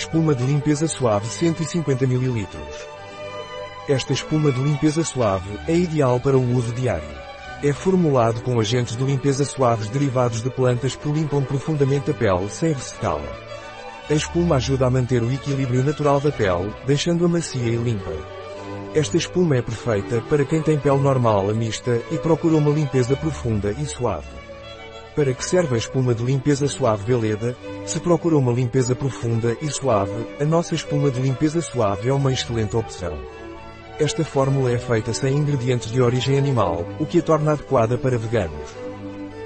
Espuma de limpeza suave 150 ml. Esta espuma de limpeza suave é ideal para o uso diário. É formulado com agentes de limpeza suaves derivados de plantas que limpam profundamente a pele sem ressecá-la. A espuma ajuda a manter o equilíbrio natural da pele, deixando-a macia e limpa. Esta espuma é perfeita para quem tem pele normal a mista e procura uma limpeza profunda e suave. Para que serve a espuma de limpeza suave Veleda? Se procura uma limpeza profunda e suave, a nossa espuma de limpeza suave é uma excelente opção. Esta fórmula é feita sem ingredientes de origem animal, o que a torna adequada para veganos.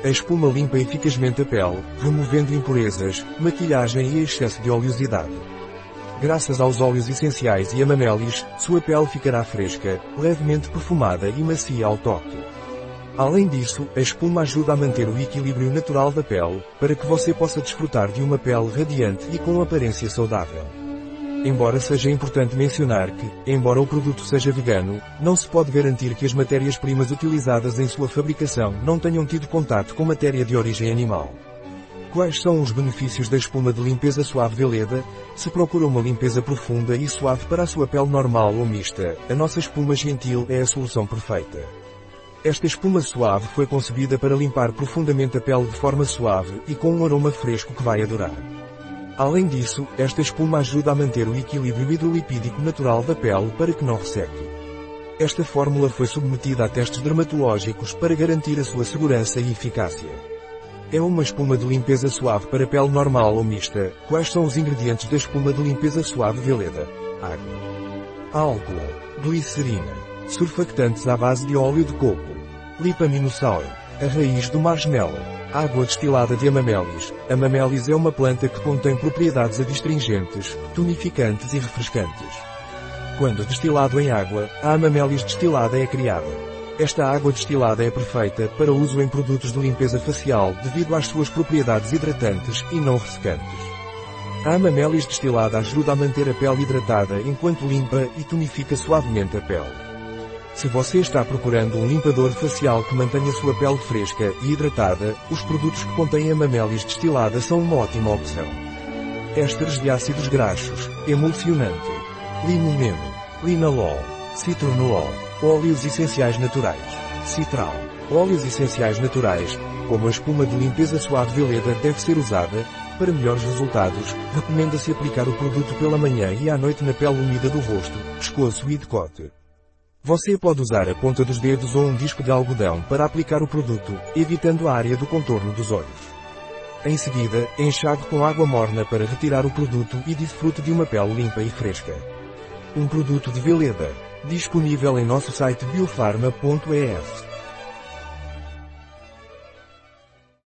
A espuma limpa eficazmente a pele, removendo impurezas, maquilhagem e excesso de oleosidade. Graças aos óleos essenciais e amamélis, sua pele ficará fresca, levemente perfumada e macia ao toque. Além disso, a espuma ajuda a manter o equilíbrio natural da pele, para que você possa desfrutar de uma pele radiante e com aparência saudável. Embora seja importante mencionar que, embora o produto seja vegano, não se pode garantir que as matérias-primas utilizadas em sua fabricação não tenham tido contato com matéria de origem animal. Quais são os benefícios da espuma de limpeza suave Veleda? Se procura uma limpeza profunda e suave para a sua pele normal ou mista, a nossa espuma gentil é a solução perfeita. Esta espuma suave foi concebida para limpar profundamente a pele de forma suave e com um aroma fresco que vai adorar. Além disso, esta espuma ajuda a manter o equilíbrio hidrolipídico natural da pele para que não resseque. Esta fórmula foi submetida a testes dermatológicos para garantir a sua segurança e eficácia. É uma espuma de limpeza suave para pele normal ou mista. Quais são os ingredientes da espuma de limpeza suave Veleda? Água. Álcool. Glicerina. Surfactantes à base de óleo de coco. Lipaminosauro. A raiz do marshmallow. Água destilada de amamélis. Amamélis é uma planta que contém propriedades adstringentes, tonificantes e refrescantes. Quando destilado em água, a amamélis destilada é criada. Esta água destilada é perfeita para uso em produtos de limpeza facial devido às suas propriedades hidratantes e não ressecantes. A amamélis destilada ajuda a manter a pele hidratada enquanto limpa e tonifica suavemente a pele. Se você está procurando um limpador facial que mantenha sua pele fresca e hidratada, os produtos que contêm amamélis destilada são uma ótima opção. Ésteres de ácidos graxos, emulsionante, limoneno, linalol, citronolol, óleos essenciais naturais, citral, óleos essenciais naturais, como a espuma de limpeza suave Veleda deve ser usada, para melhores resultados, recomenda-se aplicar o produto pela manhã e à noite na pele úmida do rosto, pescoço e decote. Você pode usar a ponta dos dedos ou um disco de algodão para aplicar o produto, evitando a área do contorno dos olhos. Em seguida, enxague com água morna para retirar o produto e desfrute de uma pele limpa e fresca. Um produto de Veleda. Disponível em nosso site biofarma.es.